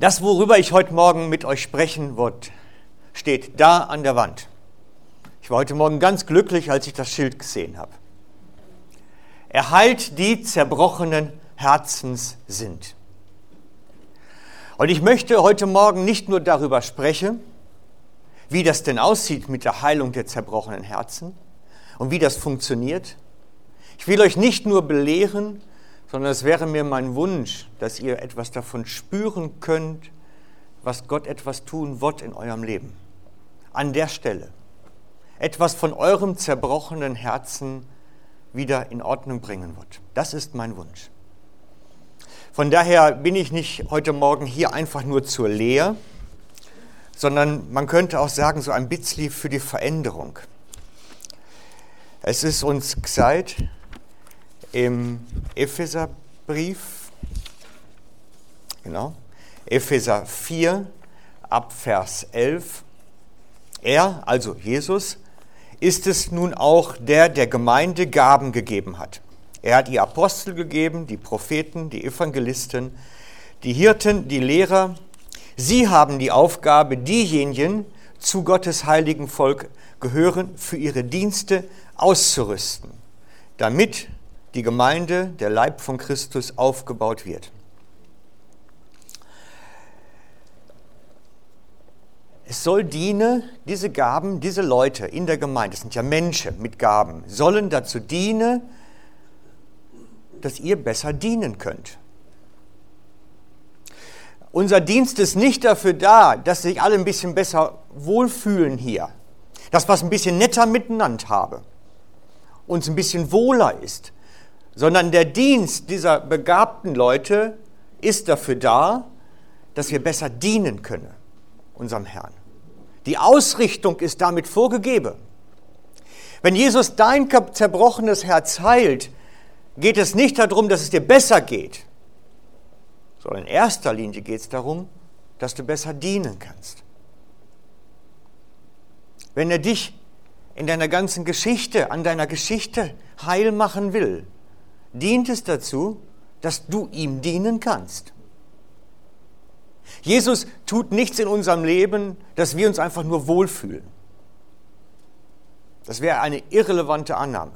Das, worüber ich heute Morgen mit euch sprechen wollte, steht da an der Wand. Ich war heute Morgen ganz glücklich, als ich das Schild gesehen habe. Er heilt die zerbrochenen Herzens sind. Und ich möchte heute Morgen nicht nur darüber sprechen, wie das denn aussieht mit der Heilung der zerbrochenen Herzen und wie das funktioniert. Ich will euch nicht nur belehren, sondern es wäre mir mein Wunsch, dass ihr etwas davon spüren könnt, was Gott etwas tun wird in eurem Leben. An der Stelle. Etwas von eurem zerbrochenen Herzen wieder in Ordnung bringen wird. Das ist mein Wunsch. Von daher bin ich nicht heute Morgen hier einfach nur zur Lehre, sondern man könnte auch sagen, so ein bisschen für die Veränderung. Es ist uns gesagt, im Epheserbrief, genau, Epheser 4 ab Vers 11. Er, also Jesus, ist es nun auch, der der Gemeinde Gaben gegeben hat. Er hat die Apostel gegeben, die Propheten, die Evangelisten, die Hirten, die Lehrer. Sie haben die Aufgabe, diejenigen zu Gottes heiligen Volk gehören, für ihre Dienste auszurüsten, damit die Gemeinde, der Leib von Christus, aufgebaut wird. Es soll dienen, diese Gaben, diese Leute in der Gemeinde, das sind ja Menschen mit Gaben, sollen dazu dienen, dass ihr besser dienen könnt. Unser Dienst ist nicht dafür da, dass sich alle ein bisschen besser wohlfühlen hier, dass es ein bisschen netter miteinander haben, uns ein bisschen wohler ist, sondern der Dienst dieser begabten Leute ist dafür da, dass wir besser dienen können, unserem Herrn. Die Ausrichtung ist damit vorgegeben. Wenn Jesus dein zerbrochenes Herz heilt, geht es nicht darum, dass es dir besser geht, sondern in erster Linie geht es darum, dass du besser dienen kannst. Wenn er dich in deiner ganzen Geschichte, an deiner Geschichte heil machen will, dient es dazu, dass du ihm dienen kannst. Jesus tut nichts in unserem Leben, dass wir uns einfach nur wohlfühlen. Das wäre eine irrelevante Annahme.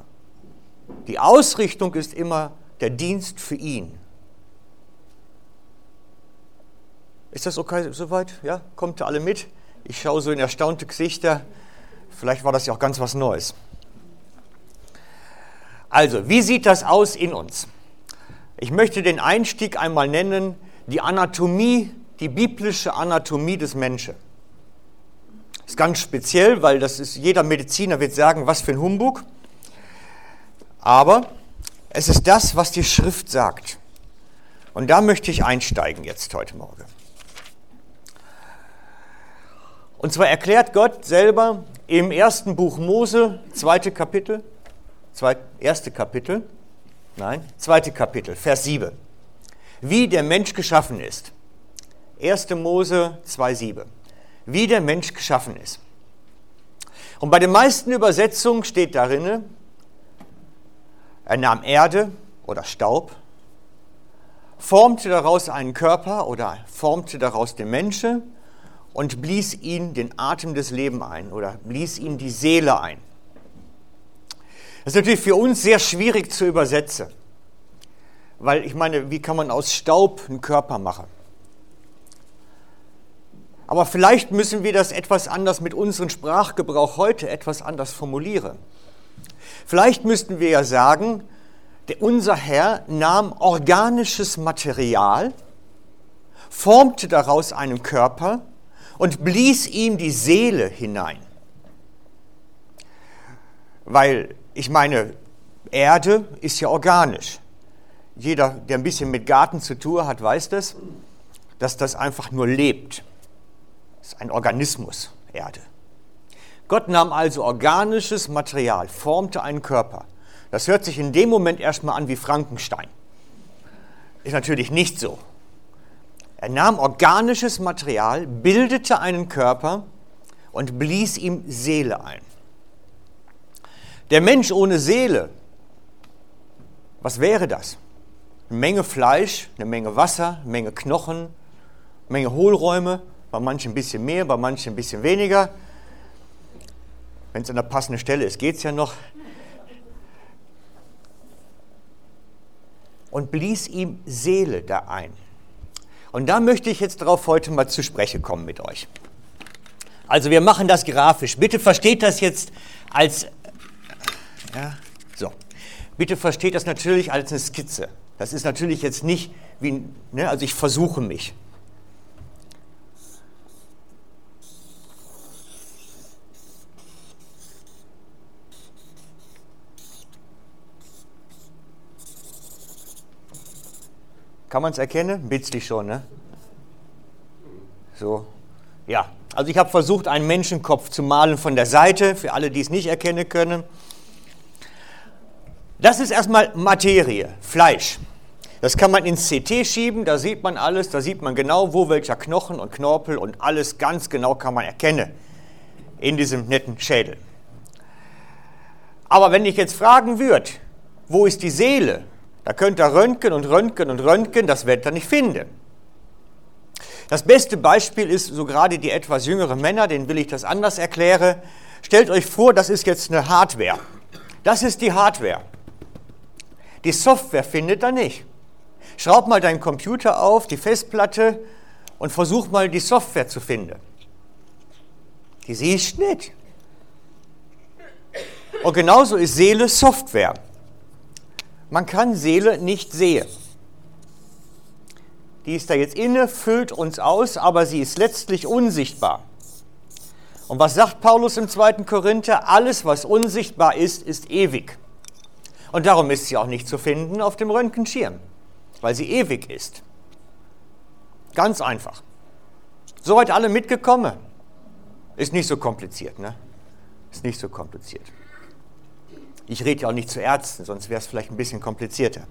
Die Ausrichtung ist immer der Dienst für ihn. Ist das okay soweit? Ja, kommt alle mit? Ich schaue so in erstaunte Gesichter. Vielleicht war das ja auch ganz was Neues. Also, wie sieht das aus in uns? Ich möchte den Einstieg einmal nennen, die Anatomie, die biblische Anatomie des Menschen. Das ist ganz speziell, weil das ist, jeder Mediziner wird sagen, was für ein Humbug. Aber es ist das, was die Schrift sagt. Und da möchte ich einsteigen jetzt heute Morgen. Und zwar erklärt Gott selber im ersten Buch Mose, zweite Kapitel, zweit, erste Kapitel, nein, zweite Kapitel, Vers 7, wie der Mensch geschaffen ist. 1. Mose 2,7, wie der Mensch geschaffen ist. Und bei den meisten Übersetzungen steht darin, er nahm Erde oder Staub, formte daraus einen Körper oder formte daraus den Menschen und blies ihn den Atem des Lebens ein oder blies ihm die Seele ein. Das ist natürlich für uns sehr schwierig zu übersetzen, weil ich meine, wie kann man aus Staub einen Körper machen? Aber vielleicht müssen wir das etwas anders mit unserem Sprachgebrauch heute etwas anders formulieren. Vielleicht müssten wir ja sagen, unser Herr nahm organisches Material, formte daraus einen Körper und blies ihm die Seele hinein. Weil ich meine, Erde ist ja organisch. Jeder, der ein bisschen mit Garten zu tun hat, weiß das, dass das einfach nur lebt. Das ist ein Organismus, Erde. Gott nahm also organisches Material, formte einen Körper. Das hört sich in dem Moment erstmal an wie Frankenstein. Ist natürlich nicht so. Er nahm organisches Material, bildete einen Körper und blies ihm Seele ein. Der Mensch ohne Seele, was wäre das? Eine Menge Fleisch, eine Menge Wasser, eine Menge Knochen Menge Hohlräume, bei manchen ein bisschen mehr, bei manchen ein bisschen weniger. Wenn es an der passenden Stelle ist, geht es ja noch. Und blies ihm Seele da ein. Und da möchte ich jetzt darauf heute mal zu sprechen kommen mit euch. Also wir machen das grafisch. Bitte versteht das jetzt als, ja, so. Bitte versteht das natürlich als eine Skizze. Das ist natürlich jetzt nicht wie, ne, also ich versuche mich. Kann man es erkennen? Bitzlich schon, ne? So, ja. Also ich habe versucht, einen Menschenkopf zu malen von der Seite, für alle, die es nicht erkennen können. Das ist erstmal Materie, Fleisch. Das kann man ins CT schieben, da sieht man alles, da sieht man genau, wo welcher Knochen und Knorpel und alles ganz genau kann man erkennen in diesem netten Schädel. Aber wenn ich jetzt fragen würde, wo ist die Seele, da könnt ihr röntgen und röntgen und röntgen, das werdet ihr nicht finden. Das beste Beispiel ist so gerade die etwas jüngeren Männer, denen will ich das anders erklären. Stellt euch vor, das ist jetzt eine Hardware. Das ist die Hardware. Die Software findet er nicht. Schraub mal deinen Computer auf, die Festplatte und versuch mal die Software zu finden. Die siehst nicht. Und genauso ist Seele Software. Man kann Seele nicht sehen. Die ist da jetzt inne, füllt uns aus, aber sie ist letztlich unsichtbar. Und was sagt Paulus im 2. Korinther? Alles, was unsichtbar ist, ist ewig. Und darum ist sie auch nicht zu finden auf dem Röntgenschirm, weil sie ewig ist. Ganz einfach. Soweit alle mitgekommen? Ist nicht so kompliziert, ne? Ist nicht so kompliziert. Ich rede ja auch nicht zu Ärzten, sonst wäre es vielleicht ein bisschen komplizierter.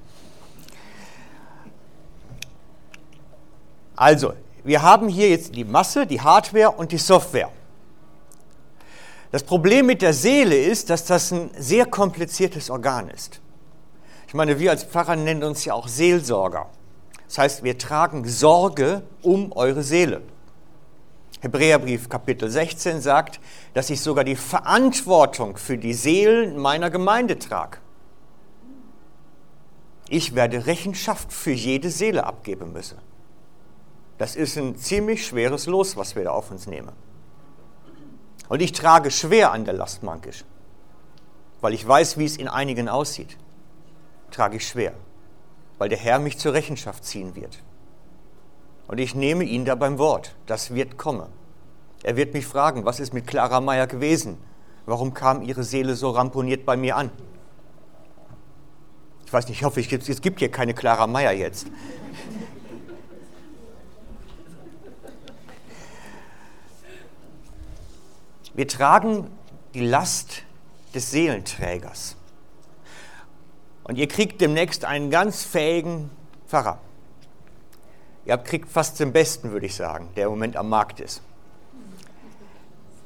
Also, wir haben hier jetzt die Masse, die Hardware und die Software. Das Problem mit der Seele ist, dass das ein sehr kompliziertes Organ ist. Ich meine, wir als Pfarrer nennen uns ja auch Seelsorger. Das heißt, wir tragen Sorge um eure Seele. Hebräerbrief Kapitel 16 sagt, dass ich sogar die Verantwortung für die Seelen meiner Gemeinde trage. Ich werde Rechenschaft für jede Seele abgeben müssen. Das ist ein ziemlich schweres Los, was wir da auf uns nehmen. Und ich trage schwer an der Last mankisch, weil ich weiß, wie es in einigen aussieht. Trage ich schwer, weil der Herr mich zur Rechenschaft ziehen wird. Und ich nehme ihn da beim Wort. Das wird kommen. Er wird mich fragen, was ist mit Clara Meyer gewesen? Warum kam ihre Seele so ramponiert bei mir an? Ich weiß nicht, ich hoffe, es gibt hier keine Clara Meyer jetzt. Wir tragen die Last des Seelenträgers. Und ihr kriegt demnächst einen ganz fähigen Pfarrer. Ihr kriegt fast den besten, würde ich sagen, der im Moment am Markt ist.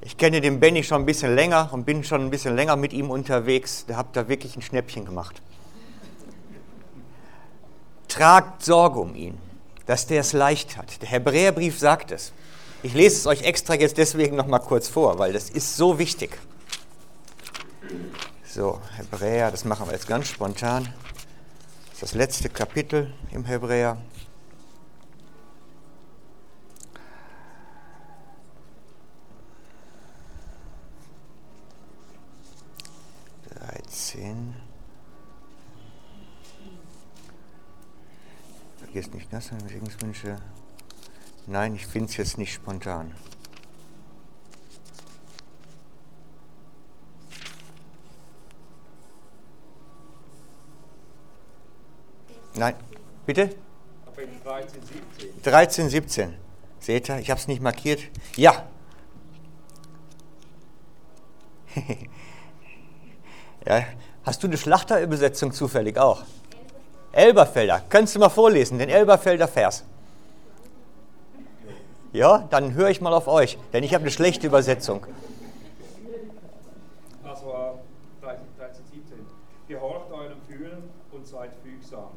Ich kenne den Benny schon ein bisschen länger und bin schon ein bisschen länger mit ihm unterwegs. Der hat da wirklich ein Schnäppchen gemacht. Tragt Sorge um ihn, dass der es leicht hat. Der Hebräerbrief sagt es. Ich lese es euch extra jetzt deswegen noch mal kurz vor, weil das ist so wichtig. So, Hebräer, das machen wir jetzt ganz spontan. Das ist das letzte Kapitel im Hebräer. 10. Vergesst nicht das, Segenswünsche. Nein, ich finde es jetzt nicht spontan. Nein, bitte? 13, 17. 13, 17. Seht ihr, ich habe es nicht markiert. Ja. Ja, hast du eine Schlachterübersetzung zufällig auch? Elberfelder. Könntest du mal vorlesen, den Elberfelder Vers? Ja, dann höre ich mal auf euch, denn ich habe eine schlechte Übersetzung. Also 13, 13, 17. Gehorcht eurem Fühlen und seid fügsam,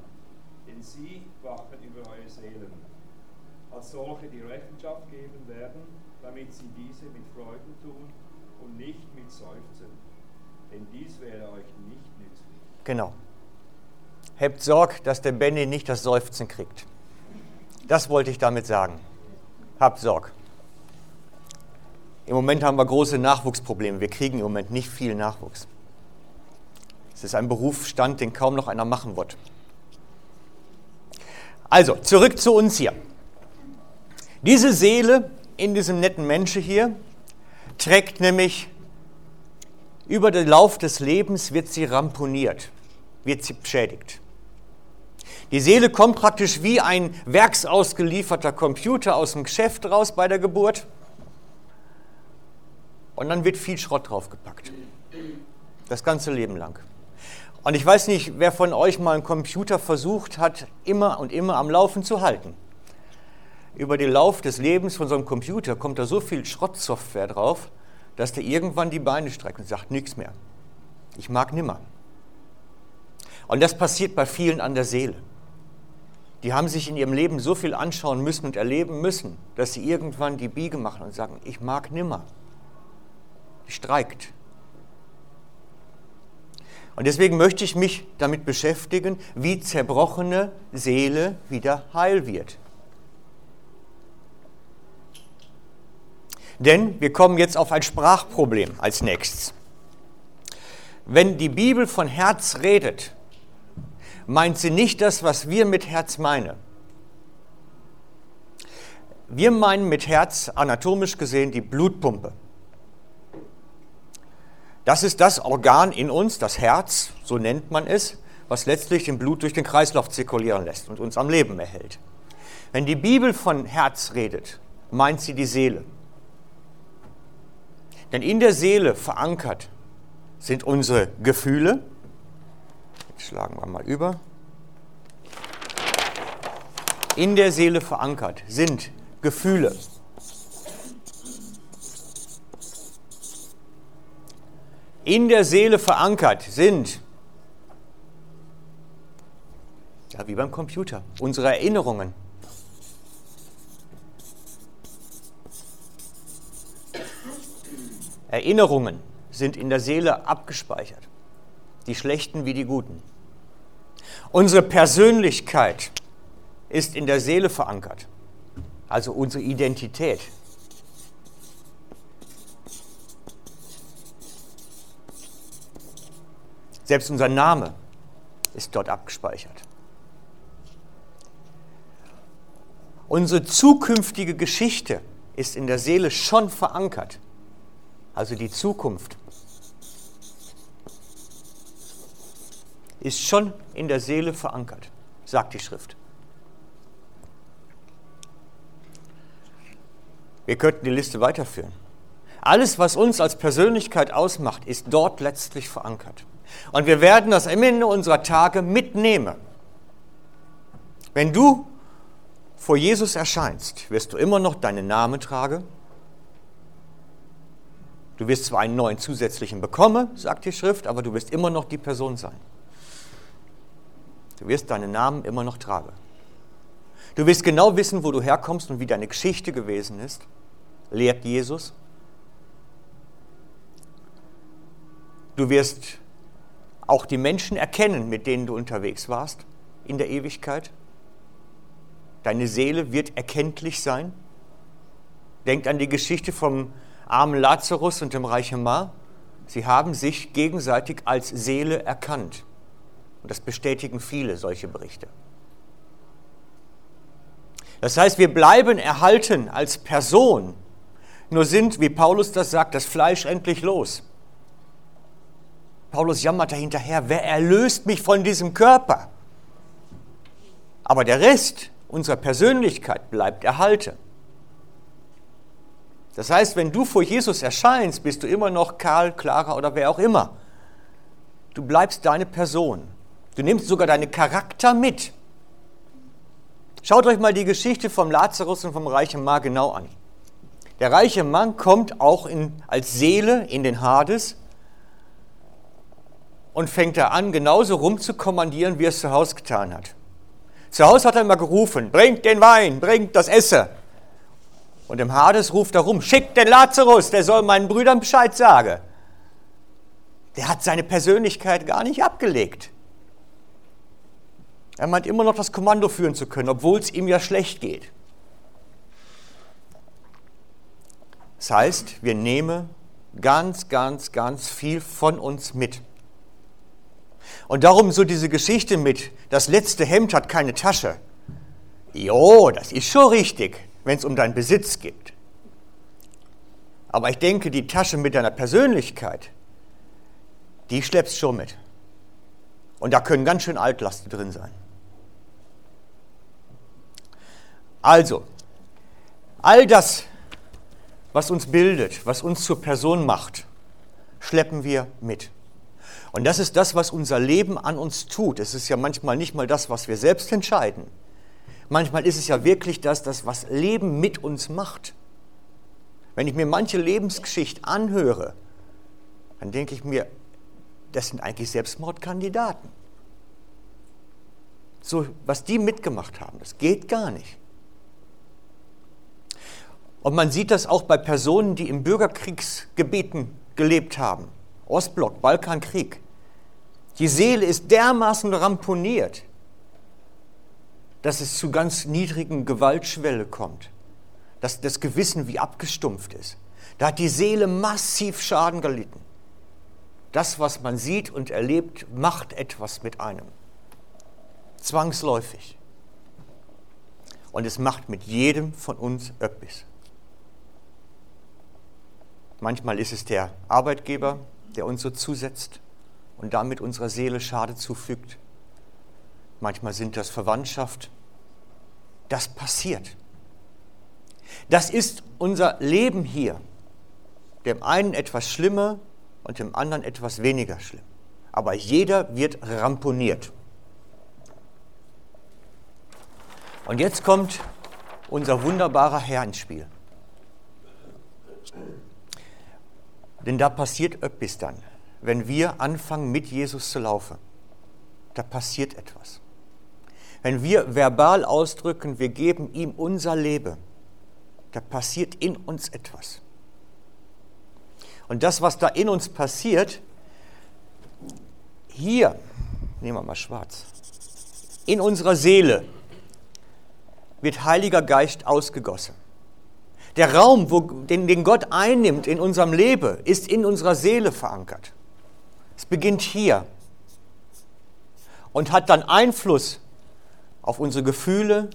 denn sie wachen über eure Seelen. als solche die Rechenschaft geben werden, damit sie diese mit Freuden tun und nicht mit Seufzen. Denn dies wäre euch nicht nützlich. Genau. Habt Sorg, dass der Benny nicht das Seufzen kriegt. Das wollte ich damit sagen. Habt Sorg. Im Moment haben wir große Nachwuchsprobleme. Wir kriegen im Moment nicht viel Nachwuchs. Es ist ein Berufsstand, den kaum noch einer machen wird. Also, zurück zu uns hier. Diese Seele in diesem netten Menschen hier trägt nämlich über den Lauf des Lebens wird sie ramponiert, wird sie beschädigt. Die Seele kommt praktisch wie ein werksausgelieferter Computer aus dem Geschäft raus bei der Geburt und dann wird viel Schrott draufgepackt. Das ganze Leben lang. Und ich weiß nicht, wer von euch mal einen Computer versucht hat, immer und immer am Laufen zu halten. Über den Lauf des Lebens von so einem Computer kommt da so viel Schrottsoftware drauf, dass der irgendwann die Beine streckt und sagt, nichts mehr. Ich mag nimmer. Und das passiert bei vielen an der Seele. Die haben sich in ihrem Leben so viel anschauen müssen und erleben müssen, dass sie irgendwann die Biege machen und sagen, ich mag nimmer. Die streikt. Und deswegen möchte ich mich damit beschäftigen, wie zerbrochene Seele wieder heil wird. Denn wir kommen jetzt auf ein Sprachproblem als nächstes. Wenn die Bibel von Herz redet, meint sie nicht das, was wir mit Herz meinen. Wir meinen mit Herz anatomisch gesehen die Blutpumpe. Das ist das Organ in uns, das Herz, so nennt man es, was letztlich den Blut durch den Kreislauf zirkulieren lässt und uns am Leben erhält. Wenn die Bibel von Herz redet, meint sie die Seele. Denn in der Seele verankert sind unsere Gefühle. Schlagen wir mal über. In der Seele verankert sind Gefühle. in der Seele verankert sind, ja, wie beim Computer, unsere Erinnerungen. Erinnerungen sind in der Seele abgespeichert, die schlechten wie die guten. Unsere Persönlichkeit ist in der Seele verankert, also unsere Identität. Selbst unser Name ist dort abgespeichert. Unsere zukünftige Geschichte ist in der Seele schon verankert. Also die Zukunft ist schon in der Seele verankert, sagt die Schrift. Wir könnten die Liste weiterführen. Alles, was uns als Persönlichkeit ausmacht, ist dort letztlich verankert. Und wir werden das am Ende unserer Tage mitnehmen. Wenn du vor Jesus erscheinst, wirst du immer noch deinen Namen tragen. Du wirst zwar einen neuen zusätzlichen bekommen, sagt die Schrift, aber du wirst immer noch die Person sein. Du wirst deinen Namen immer noch tragen. Du wirst genau wissen, wo du herkommst und wie deine Geschichte gewesen ist, lehrt Jesus. Du wirst auch die Menschen erkennen, mit denen du unterwegs warst in der Ewigkeit. Deine Seele wird erkenntlich sein. Denkt an die Geschichte vom armen Lazarus und dem reichen Mar. Sie haben sich gegenseitig als Seele erkannt. Und das bestätigen viele solche Berichte. Das heißt, wir bleiben erhalten als Person, nur sind, wie Paulus das sagt, das Fleisch endlich los. Paulus jammert dahinterher, wer erlöst mich von diesem Körper? Aber der Rest unserer Persönlichkeit bleibt erhalten. Das heißt, wenn du vor Jesus erscheinst, bist du immer noch Karl, Clara oder wer auch immer. Du bleibst deine Person. Du nimmst sogar deinen Charakter mit. Schaut euch mal die Geschichte vom Lazarus und vom reichen Mann genau an. Der reiche Mann kommt auch in, als Seele in den Hades und fängt er an, genauso rumzukommandieren, wie er es zu Hause getan hat. Zu Hause hat er immer gerufen, bringt den Wein, bringt das Essen. Und im Hades ruft er rum, schickt den Lazarus, der soll meinen Brüdern Bescheid sagen. Der hat seine Persönlichkeit gar nicht abgelegt. Er meint immer noch das Kommando führen zu können, obwohl es ihm ja schlecht geht. Das heißt, wir nehmen ganz, ganz, ganz viel von uns mit. Und darum so diese Geschichte mit, das letzte Hemd hat keine Tasche. Jo, das ist schon richtig, wenn es um deinen Besitz geht. Aber ich denke, die Tasche mit deiner Persönlichkeit, die schleppst schon mit. Und da können ganz schön Altlasten drin sein. Also, all das, was uns bildet, was uns zur Person macht, schleppen wir mit. Und das ist das, was unser Leben an uns tut. Es ist ja manchmal nicht mal das, was wir selbst entscheiden. Manchmal ist es ja wirklich das, das was Leben mit uns macht. Wenn ich mir manche Lebensgeschichte anhöre, dann denke ich mir, das sind eigentlich Selbstmordkandidaten. So, was die mitgemacht haben, das geht gar nicht. Und man sieht das auch bei Personen, die im Bürgerkriegsgebieten gelebt haben. Ostblock, Balkankrieg. Die Seele ist dermaßen ramponiert, dass es zu ganz niedrigen Gewaltschwelle kommt, dass das Gewissen wie abgestumpft ist. Da hat die Seele massiv Schaden gelitten. Das, was man sieht und erlebt, macht etwas mit einem. Zwangsläufig. Und es macht mit jedem von uns etwas. Manchmal ist es der Arbeitgeber, der uns so zusetzt und damit unserer Seele Schade zufügt. Manchmal sind das Verwandtschaft. Das passiert. Das ist unser Leben hier. Dem einen etwas schlimmer und dem anderen etwas weniger schlimm. Aber jeder wird ramponiert. Und jetzt kommt unser wunderbarer Herr ins Spiel. Denn da passiert etwas dann, wenn wir anfangen, mit Jesus zu laufen. Da passiert etwas. Wenn wir verbal ausdrücken, wir geben ihm unser Leben, da passiert in uns etwas. Und das, was da in uns passiert, hier, nehmen wir mal schwarz, in unserer Seele wird Heiliger Geist ausgegossen. Der Raum, wo, den, den Gott einnimmt in unserem Leben, ist in unserer Seele verankert. Es beginnt hier und hat dann Einfluss auf unsere Gefühle,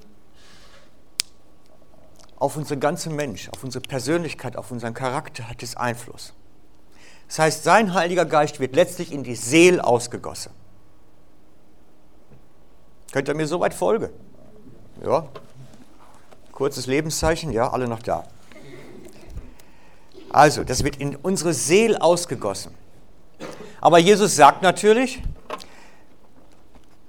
auf unseren ganzen Mensch, auf unsere Persönlichkeit, auf unseren Charakter hat es Einfluss. Das heißt, sein Heiliger Geist wird letztlich in die Seele ausgegossen. Könnt ihr mir soweit folgen? Ja, Kurzes Lebenszeichen, ja, alle noch da. Also, das wird in unsere Seele ausgegossen. Aber Jesus sagt natürlich,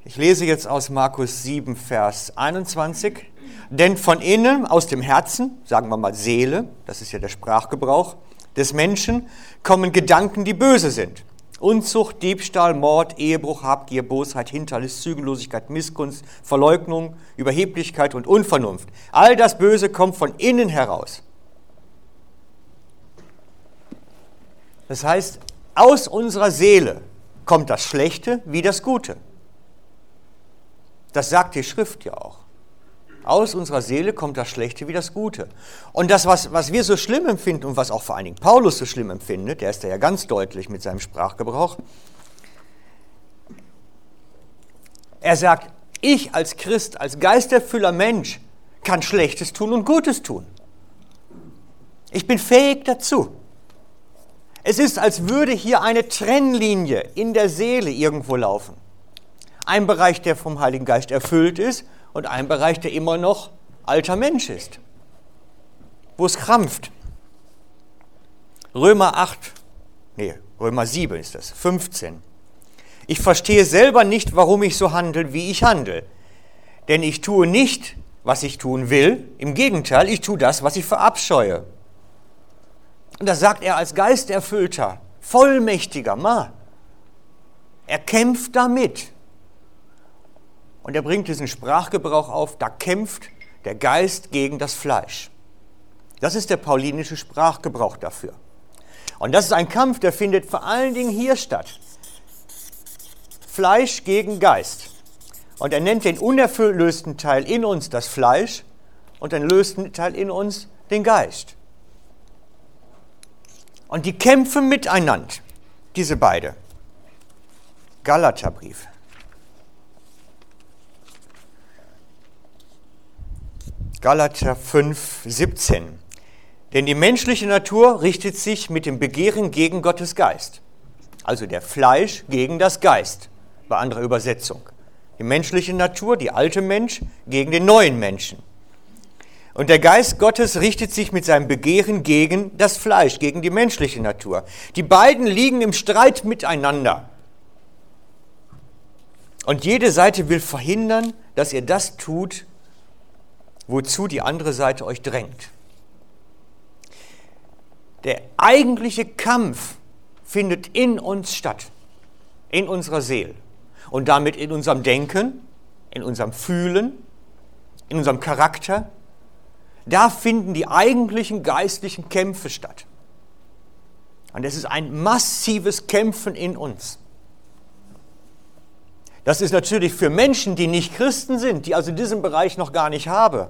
ich lese jetzt aus Markus 7, Vers 21, denn von innen, aus dem Herzen, sagen wir mal Seele, das ist ja der Sprachgebrauch des Menschen, kommen Gedanken, die böse sind. Unzucht, Diebstahl, Mord, Ehebruch, Habgier, Bosheit, Hinterlist, Zügellosigkeit, Missgunst, Verleugnung, Überheblichkeit und Unvernunft. All das Böse kommt von innen heraus. Das heißt, aus unserer Seele kommt das Schlechte wie das Gute. Das sagt die Schrift ja auch. Aus unserer Seele kommt das Schlechte wie das Gute. Und das, was, was wir so schlimm empfinden und was auch vor allen Dingen Paulus so schlimm empfindet, der ist da ja ganz deutlich mit seinem Sprachgebrauch, er sagt, ich als Christ, als geisterfüller Mensch kann Schlechtes tun und Gutes tun. Ich bin fähig dazu. Es ist, als würde hier eine Trennlinie in der Seele irgendwo laufen. Ein Bereich, der vom Heiligen Geist erfüllt ist und ein Bereich, der immer noch alter Mensch ist, wo es krampft. Römer 8, nee, Römer 7 ist das, 15. Ich verstehe selber nicht, warum ich so handle, wie ich handle. Denn ich tue nicht, was ich tun will. Im Gegenteil, ich tue das, was ich verabscheue. Und das sagt er als geisterfüllter, vollmächtiger Mann. Er kämpft damit. Und er bringt diesen Sprachgebrauch auf, da kämpft der Geist gegen das Fleisch. Das ist der paulinische Sprachgebrauch dafür. Und das ist ein Kampf, der findet vor allen Dingen hier statt. Fleisch gegen Geist. Und er nennt den unerlösten Teil in uns das Fleisch und den lösten Teil in uns den Geist. Und die kämpfen miteinander, diese beide. Galaterbrief. Galater 5, 17. Denn die menschliche Natur richtet sich mit dem Begehren gegen Gottes Geist. Also der Fleisch gegen das Geist, bei anderer Übersetzung. Die menschliche Natur, die alte Mensch, gegen den neuen Menschen. Und der Geist Gottes richtet sich mit seinem Begehren gegen das Fleisch, gegen die menschliche Natur. Die beiden liegen im Streit miteinander. Und jede Seite will verhindern, dass ihr das tut, wozu die andere Seite euch drängt. Der eigentliche Kampf findet in uns statt, in unserer Seele und damit in unserem Denken, in unserem Fühlen, in unserem Charakter. Da finden die eigentlichen geistlichen Kämpfe statt. Und es ist ein massives Kämpfen in uns. Das ist natürlich für Menschen, die nicht Christen sind, die also diesen Bereich noch gar nicht haben.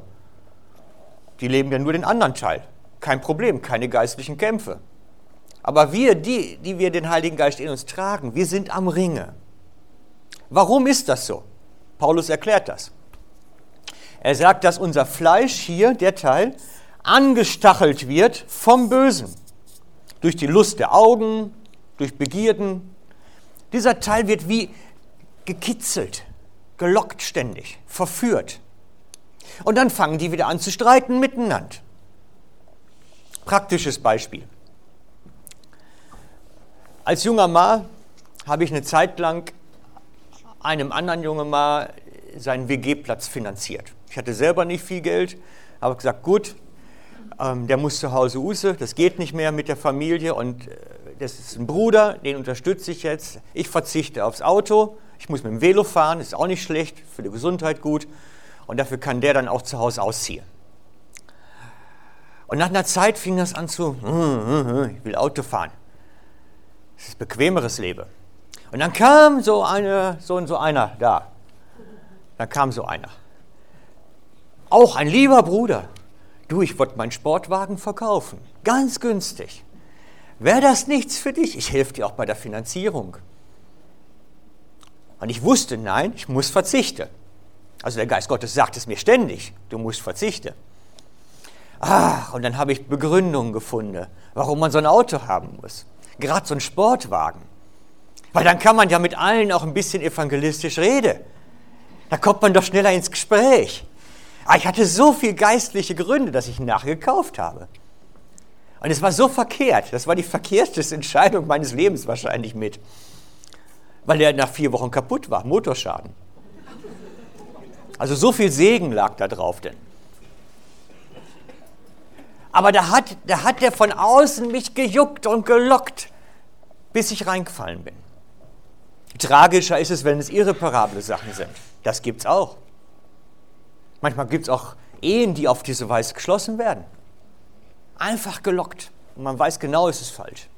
Die leben ja nur den anderen Teil. Kein Problem, keine geistlichen Kämpfe. Aber wir, die, die wir den Heiligen Geist in uns tragen, wir sind am Ringe. Warum ist das so? Paulus erklärt das. Er sagt, dass unser Fleisch hier, der Teil, angestachelt wird vom Bösen. Durch die Lust der Augen, durch Begierden. Dieser Teil wird wie gekitzelt, gelockt ständig, verführt. Und dann fangen die wieder an zu streiten miteinander. Praktisches Beispiel. Als junger Mann habe ich eine Zeit lang einem anderen jungen Mann seinen WG-Platz finanziert. Ich hatte selber nicht viel Geld, aber gesagt, gut, ähm, der muss zu Hause use, das geht nicht mehr mit der Familie und äh, das ist ein Bruder, den unterstütze ich jetzt. Ich verzichte aufs Auto, ich muss mit dem Velo fahren, ist auch nicht schlecht, für die Gesundheit gut und dafür kann der dann auch zu Hause ausziehen. Und nach einer Zeit fing das an zu, hm, hm, hm, ich will Auto fahren. Das ist bequemeres Leben. Und dann kam so, eine, so, so einer da. Dann kam so einer. Auch ein lieber Bruder. Du, ich wollte meinen Sportwagen verkaufen. Ganz günstig. Wäre das nichts für dich? Ich helfe dir auch bei der Finanzierung. Und ich wusste, nein, ich muss verzichten. Also der Geist Gottes sagt es mir ständig, du musst verzichten. Ach, und dann habe ich Begründungen gefunden, warum man so ein Auto haben muss. Gerade so ein Sportwagen. Weil dann kann man ja mit allen auch ein bisschen evangelistisch reden. Da kommt man doch schneller ins Gespräch. Aber ah, ich hatte so viele geistliche Gründe, dass ich ihn nachher gekauft habe. Und es war so verkehrt. Das war die verkehrteste Entscheidung meines Lebens wahrscheinlich mit. Weil er nach vier Wochen kaputt war, Motorschaden. Also so viel Segen lag da drauf denn. Aber da hat, da hat der von außen mich gejuckt und gelockt, bis ich reingefallen bin. Tragischer ist es, wenn es irreparable Sachen sind. Das gibt es auch. Manchmal gibt es auch Ehen, die auf diese Weise geschlossen werden. Einfach gelockt. Und man weiß genau, es ist falsch.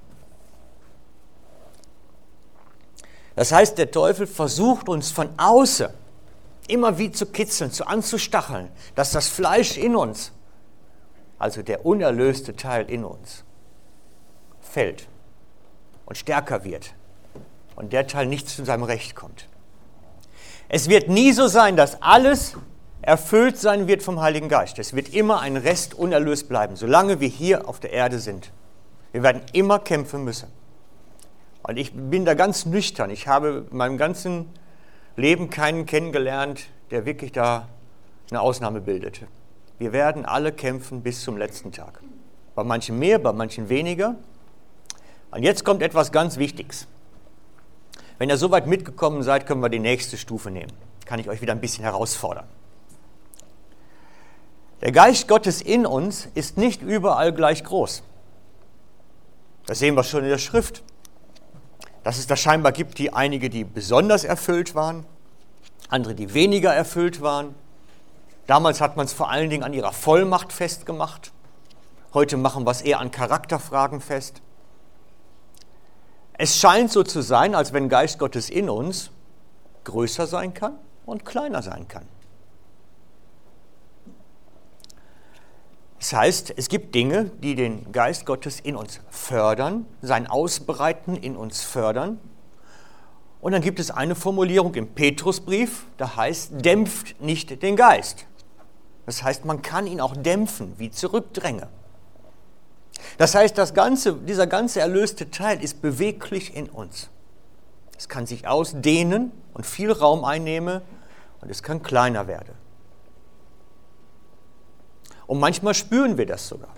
Das heißt, der Teufel versucht uns von außen immer wie zu kitzeln, zu anzustacheln, dass das Fleisch in uns, also der unerlöste Teil in uns, fällt und stärker wird und der Teil nicht zu seinem Recht kommt. Es wird nie so sein, dass alles erfüllt sein wird vom Heiligen Geist. Es wird immer ein Rest unerlöst bleiben, solange wir hier auf der Erde sind. Wir werden immer kämpfen müssen. Und ich bin da ganz nüchtern. Ich habe in meinem ganzen Leben keinen kennengelernt, der wirklich da eine Ausnahme bildete. Wir werden alle kämpfen bis zum letzten Tag. Bei manchen mehr, bei manchen weniger. Und jetzt kommt etwas ganz Wichtiges. Wenn ihr soweit mitgekommen seid, können wir die nächste Stufe nehmen. Kann ich euch wieder ein bisschen herausfordern. Der Geist Gottes in uns ist nicht überall gleich groß. Das sehen wir schon in der Schrift dass es da scheinbar gibt, die einige, die besonders erfüllt waren andere, die weniger erfüllt waren. Damals hat man es vor allen Dingen an ihrer Vollmacht festgemacht. Heute machen wir es eher an Charakterfragen fest. Es scheint so zu sein, als wenn Geist Gottes in uns größer sein kann und kleiner sein kann. Das heißt, es gibt Dinge, die den Geist Gottes in uns fördern, sein Ausbreiten in uns fördern. Und dann gibt es eine Formulierung im Petrusbrief, da heißt, dämpft nicht den Geist. Das heißt, man kann ihn auch dämpfen, wie Zurückdränge. Das heißt, das ganze, dieser ganze erlöste Teil ist beweglich in uns. Es kann sich ausdehnen und viel Raum einnehmen und es kann kleiner werden. Und manchmal spüren wir das sogar.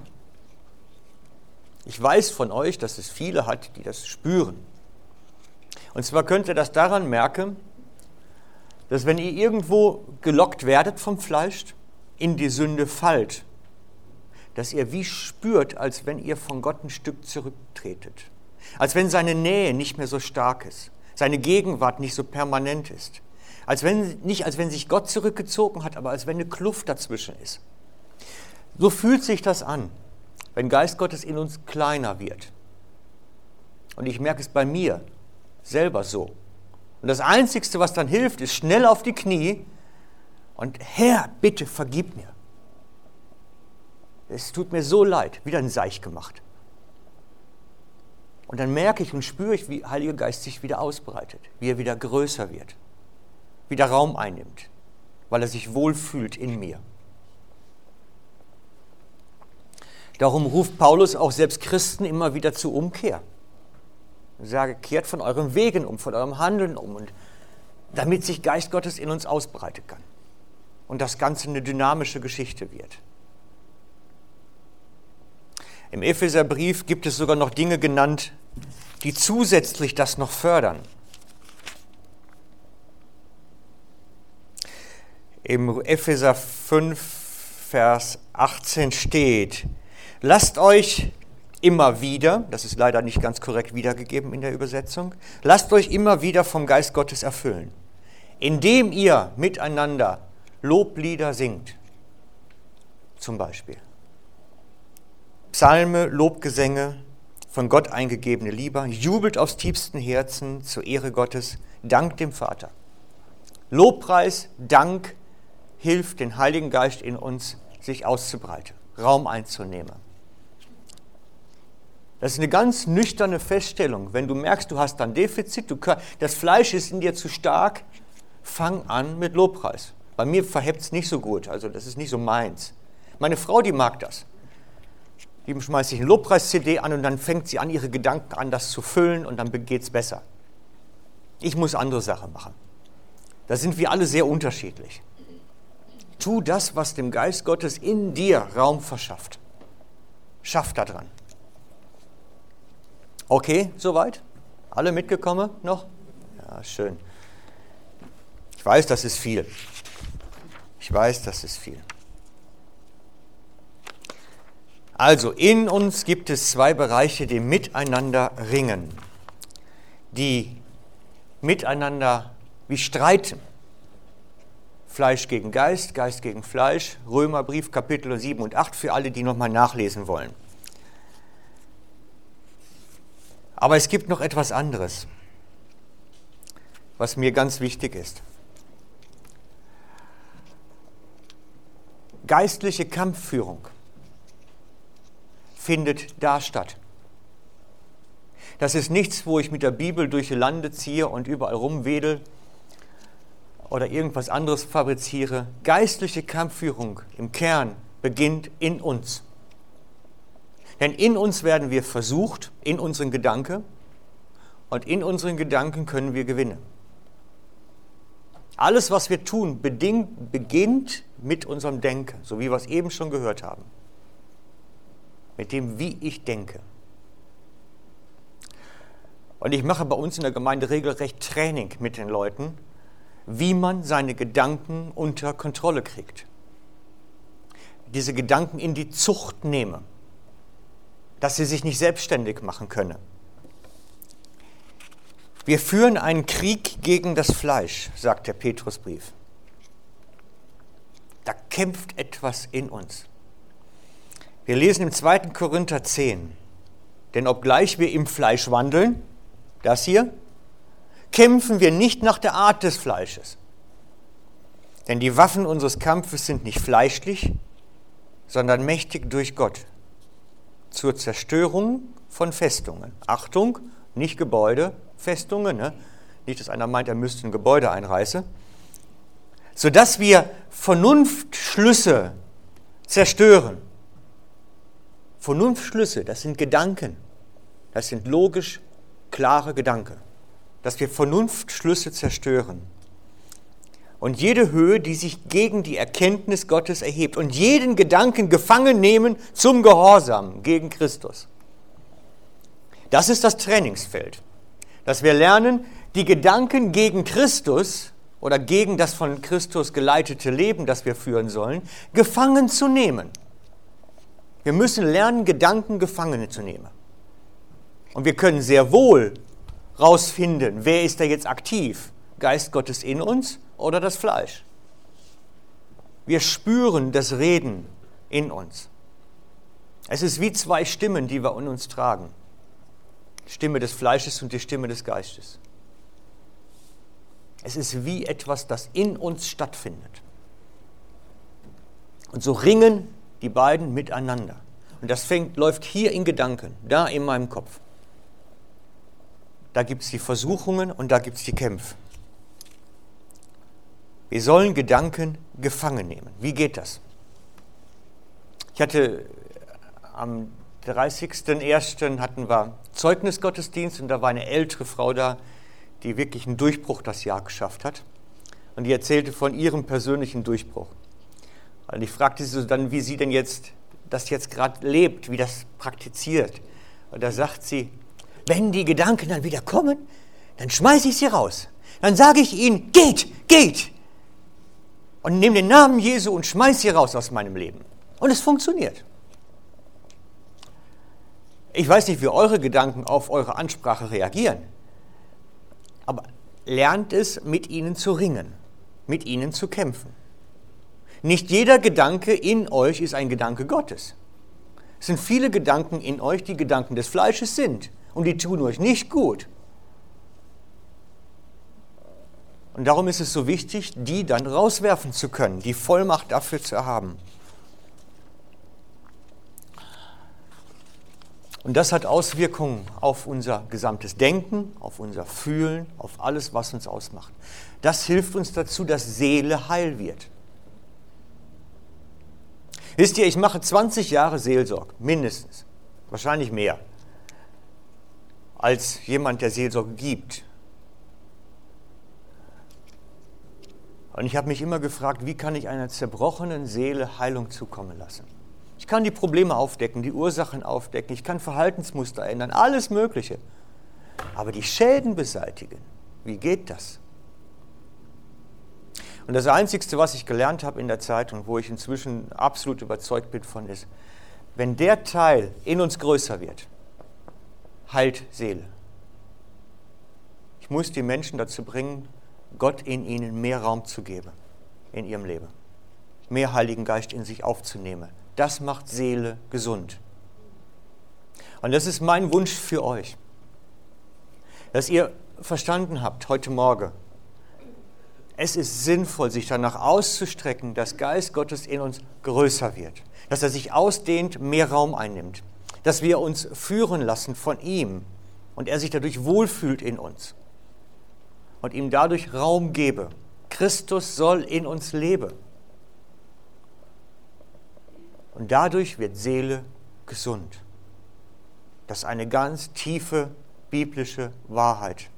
Ich weiß von euch, dass es viele hat, die das spüren. Und zwar könnt ihr das daran merken, dass wenn ihr irgendwo gelockt werdet vom Fleisch, in die Sünde fallt, dass ihr wie spürt, als wenn ihr von Gott ein Stück zurücktretet. Als wenn seine Nähe nicht mehr so stark ist, seine Gegenwart nicht so permanent ist. Als wenn, nicht als wenn sich Gott zurückgezogen hat, aber als wenn eine Kluft dazwischen ist. So fühlt sich das an, wenn Geist Gottes in uns kleiner wird. Und ich merke es bei mir selber so. Und das Einzige, was dann hilft, ist schnell auf die Knie und Herr, bitte vergib mir. Es tut mir so leid, wieder ein Seich gemacht. Und dann merke ich und spüre ich, wie Heiliger Geist sich wieder ausbreitet, wie er wieder größer wird, wieder Raum einnimmt, weil er sich wohlfühlt in mir. Darum ruft Paulus auch selbst Christen immer wieder zur Umkehr. Er sage, kehrt von euren Wegen um, von eurem Handeln um, und damit sich Geist Gottes in uns ausbreiten kann und das Ganze eine dynamische Geschichte wird. Im Epheserbrief gibt es sogar noch Dinge genannt, die zusätzlich das noch fördern. Im Epheser 5, Vers 18 steht, Lasst euch immer wieder, das ist leider nicht ganz korrekt wiedergegeben in der Übersetzung, lasst euch immer wieder vom Geist Gottes erfüllen, indem ihr miteinander Loblieder singt, zum Beispiel. Psalme, Lobgesänge, von Gott eingegebene Lieder, jubelt aus tiefstem Herzen zur Ehre Gottes, dankt dem Vater. Lobpreis, Dank hilft den Heiligen Geist in uns, sich auszubreiten, Raum einzunehmen. Das ist eine ganz nüchterne Feststellung. Wenn du merkst, du hast ein Defizit, du, das Fleisch ist in dir zu stark, fang an mit Lobpreis. Bei mir verhebt es nicht so gut, also das ist nicht so meins. Meine Frau, die mag das. Die schmeißt sich eine Lobpreis-CD an und dann fängt sie an, ihre Gedanken an, das zu füllen und dann geht es besser. Ich muss andere Sachen machen. Da sind wir alle sehr unterschiedlich. Tu das, was dem Geist Gottes in dir Raum verschafft. Schaff da dran. Okay, soweit? Alle mitgekommen noch? Ja, schön. Ich weiß, das ist viel. Ich weiß, das ist viel. Also, in uns gibt es zwei Bereiche, die miteinander ringen, die miteinander wie streiten. Fleisch gegen Geist, Geist gegen Fleisch, Römerbrief Kapitel 7 und 8 für alle, die nochmal nachlesen wollen. Aber es gibt noch etwas anderes, was mir ganz wichtig ist. Geistliche Kampfführung findet da statt. Das ist nichts, wo ich mit der Bibel durch die Lande ziehe und überall rumwedel oder irgendwas anderes fabriziere. Geistliche Kampfführung im Kern beginnt in uns. Denn in uns werden wir versucht, in unseren Gedanken, und in unseren Gedanken können wir gewinnen. Alles, was wir tun, bedingt, beginnt mit unserem Denken, so wie wir es eben schon gehört haben. Mit dem, wie ich denke. Und ich mache bei uns in der Gemeinde regelrecht Training mit den Leuten, wie man seine Gedanken unter Kontrolle kriegt. Diese Gedanken in die Zucht nehme dass sie sich nicht selbstständig machen könne. Wir führen einen Krieg gegen das Fleisch, sagt der Petrusbrief. Da kämpft etwas in uns. Wir lesen im 2. Korinther 10, denn obgleich wir im Fleisch wandeln, das hier, kämpfen wir nicht nach der Art des Fleisches. Denn die Waffen unseres Kampfes sind nicht fleischlich, sondern mächtig durch Gott zur Zerstörung von Festungen. Achtung, nicht Gebäude, Festungen. Ne? Nicht, dass einer meint, er müsste ein Gebäude einreißen. Sodass wir Vernunftschlüsse zerstören. Vernunftschlüsse, das sind Gedanken. Das sind logisch klare Gedanken. Dass wir Vernunftschlüsse zerstören. Und jede Höhe, die sich gegen die Erkenntnis Gottes erhebt. Und jeden Gedanken gefangen nehmen zum Gehorsam gegen Christus. Das ist das Trainingsfeld. Dass wir lernen, die Gedanken gegen Christus oder gegen das von Christus geleitete Leben, das wir führen sollen, gefangen zu nehmen. Wir müssen lernen, Gedanken gefangen zu nehmen. Und wir können sehr wohl rausfinden, wer ist da jetzt aktiv? Geist Gottes in uns oder das Fleisch? Wir spüren das Reden in uns. Es ist wie zwei Stimmen, die wir in uns tragen. Stimme des Fleisches und die Stimme des Geistes. Es ist wie etwas, das in uns stattfindet. Und so ringen die beiden miteinander. Und das fängt, läuft hier in Gedanken, da in meinem Kopf. Da gibt es die Versuchungen und da gibt es die Kämpfe. Wir sollen Gedanken gefangen nehmen. Wie geht das? Ich hatte am 30.01. hatten wir Zeugnisgottesdienst und da war eine ältere Frau da, die wirklich einen Durchbruch das Jahr geschafft hat. Und die erzählte von ihrem persönlichen Durchbruch. Und ich fragte sie so dann, wie sie denn jetzt das jetzt gerade lebt, wie das praktiziert. Und da sagt sie, wenn die Gedanken dann wieder kommen, dann schmeiße ich sie raus. Dann sage ich ihnen, geht, geht. Und nehme den Namen Jesu und schmeiße sie raus aus meinem Leben. Und es funktioniert. Ich weiß nicht, wie eure Gedanken auf eure Ansprache reagieren, aber lernt es, mit ihnen zu ringen, mit ihnen zu kämpfen. Nicht jeder Gedanke in euch ist ein Gedanke Gottes. Es sind viele Gedanken in euch, die Gedanken des Fleisches sind und die tun euch nicht gut. Und darum ist es so wichtig, die dann rauswerfen zu können, die Vollmacht dafür zu haben. Und das hat Auswirkungen auf unser gesamtes Denken, auf unser Fühlen, auf alles, was uns ausmacht. Das hilft uns dazu, dass Seele heil wird. Wisst ihr, ich mache 20 Jahre Seelsorge, mindestens, wahrscheinlich mehr, als jemand, der Seelsorge gibt. Und ich habe mich immer gefragt, wie kann ich einer zerbrochenen Seele Heilung zukommen lassen? Ich kann die Probleme aufdecken, die Ursachen aufdecken, ich kann Verhaltensmuster ändern, alles Mögliche. Aber die Schäden beseitigen, wie geht das? Und das Einzige, was ich gelernt habe in der Zeit und wo ich inzwischen absolut überzeugt bin von, ist, wenn der Teil in uns größer wird, heilt Seele. Ich muss die Menschen dazu bringen, Gott in ihnen mehr Raum zu geben in ihrem Leben, mehr Heiligen Geist in sich aufzunehmen, das macht Seele gesund. Und das ist mein Wunsch für euch, dass ihr verstanden habt heute Morgen, es ist sinnvoll, sich danach auszustrecken, dass Geist Gottes in uns größer wird, dass er sich ausdehnt, mehr Raum einnimmt, dass wir uns führen lassen von ihm und er sich dadurch wohlfühlt in uns und ihm dadurch Raum gebe. Christus soll in uns leben. Und dadurch wird Seele gesund. Das ist eine ganz tiefe biblische Wahrheit.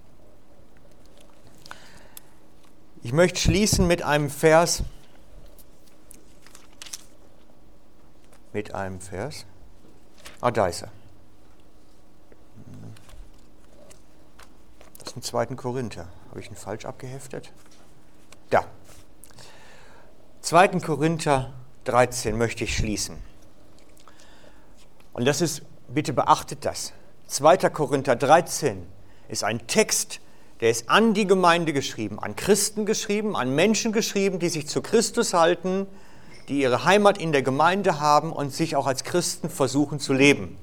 Ich möchte schließen mit einem Vers. Mit einem Vers. Ah, da ist er. Das ist ein 2. Korinther. Habe ich ihn falsch abgeheftet? Da. 2. Korinther 13 möchte ich schließen. Und das ist, bitte beachtet das. 2. Korinther 13 ist ein Text, Der ist an die Gemeinde geschrieben, an Christen geschrieben, an Menschen geschrieben, die sich zu Christus halten, die ihre Heimat in der Gemeinde haben und sich auch als Christen versuchen zu leben.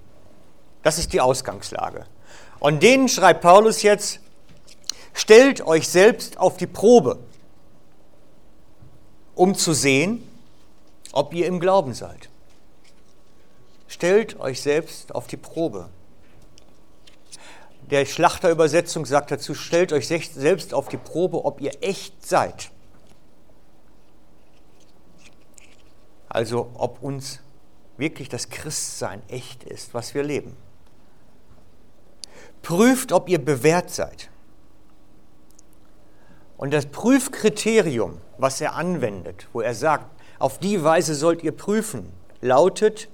Das ist die Ausgangslage. Und denen schreibt Paulus jetzt, stellt euch selbst auf die Probe, um zu sehen, ob ihr im Glauben seid. Stellt euch selbst auf die Probe. Der Schlachterübersetzung sagt dazu, stellt euch selbst auf die Probe, ob ihr echt seid. Also ob uns wirklich das Christsein echt ist, was wir leben. Prüft, ob ihr bewährt seid. Und das Prüfkriterium, was er anwendet, wo er sagt, auf die Weise sollt ihr prüfen, lautet,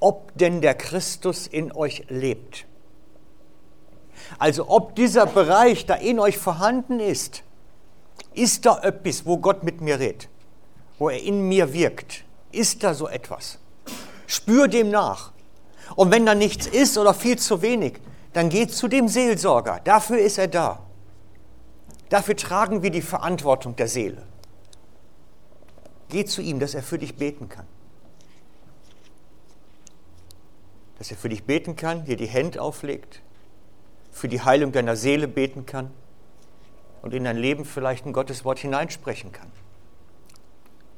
ob denn der Christus in euch lebt. Also ob dieser Bereich da in euch vorhanden ist, ist da etwas, wo Gott mit mir redet, wo er in mir wirkt. Ist da so etwas? Spür dem nach. Und wenn da nichts ist oder viel zu wenig, dann geht zu dem Seelsorger. Dafür ist er da. Dafür tragen wir die Verantwortung der Seele. Geh zu ihm, dass er für dich beten kann. Dass er für dich beten kann, dir die Hände auflegt, für die Heilung deiner Seele beten kann und in dein Leben vielleicht ein Gotteswort hineinsprechen kann.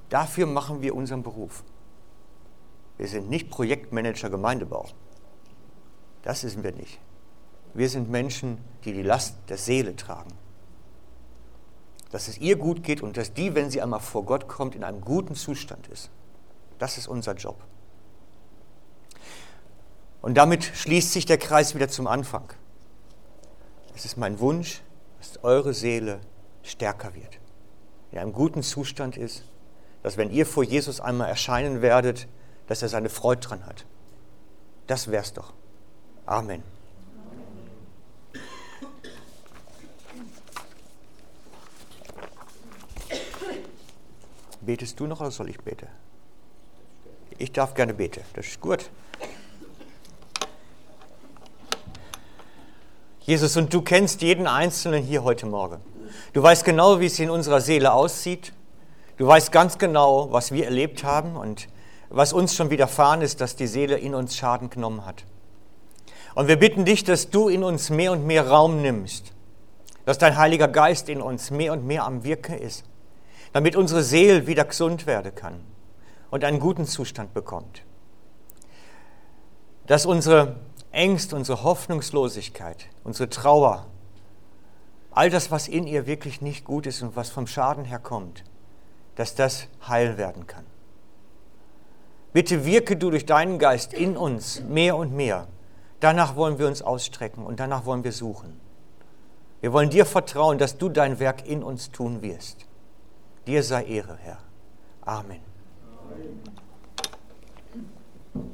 Dafür machen wir unseren Beruf. Wir sind nicht Projektmanager Gemeindebau. Das sind wir nicht. Wir sind Menschen, die die Last der Seele tragen. Dass es ihr gut geht und dass die, wenn sie einmal vor Gott kommt, in einem guten Zustand ist. Das ist unser Job. Und damit schließt sich der Kreis wieder zum Anfang. Es ist mein Wunsch, dass eure Seele stärker wird, in einem guten Zustand ist, dass wenn ihr vor Jesus einmal erscheinen werdet, dass er seine Freude dran hat. Das wär's doch. Amen. Betest du noch oder soll ich beten? Ich darf gerne beten, das ist gut. Jesus, und du kennst jeden Einzelnen hier heute Morgen. Du weißt genau, wie es in unserer Seele aussieht. Du weißt ganz genau, was wir erlebt haben und was uns schon widerfahren ist, dass die Seele in uns Schaden genommen hat. Und wir bitten dich, dass du in uns mehr und mehr Raum nimmst, dass dein Heiliger Geist in uns mehr und mehr am Wirken ist, damit unsere Seele wieder gesund werden kann und einen guten Zustand bekommt. Dass unsere Ängste, unsere Hoffnungslosigkeit, unsere Trauer, all das, was in ihr wirklich nicht gut ist und was vom Schaden herkommt, dass das heil werden kann. Bitte wirke du durch deinen Geist in uns mehr und mehr. Danach wollen wir uns ausstrecken und danach wollen wir suchen. Wir wollen dir vertrauen, dass du dein Werk in uns tun wirst. Dir sei Ehre, Herr. Amen. Amen.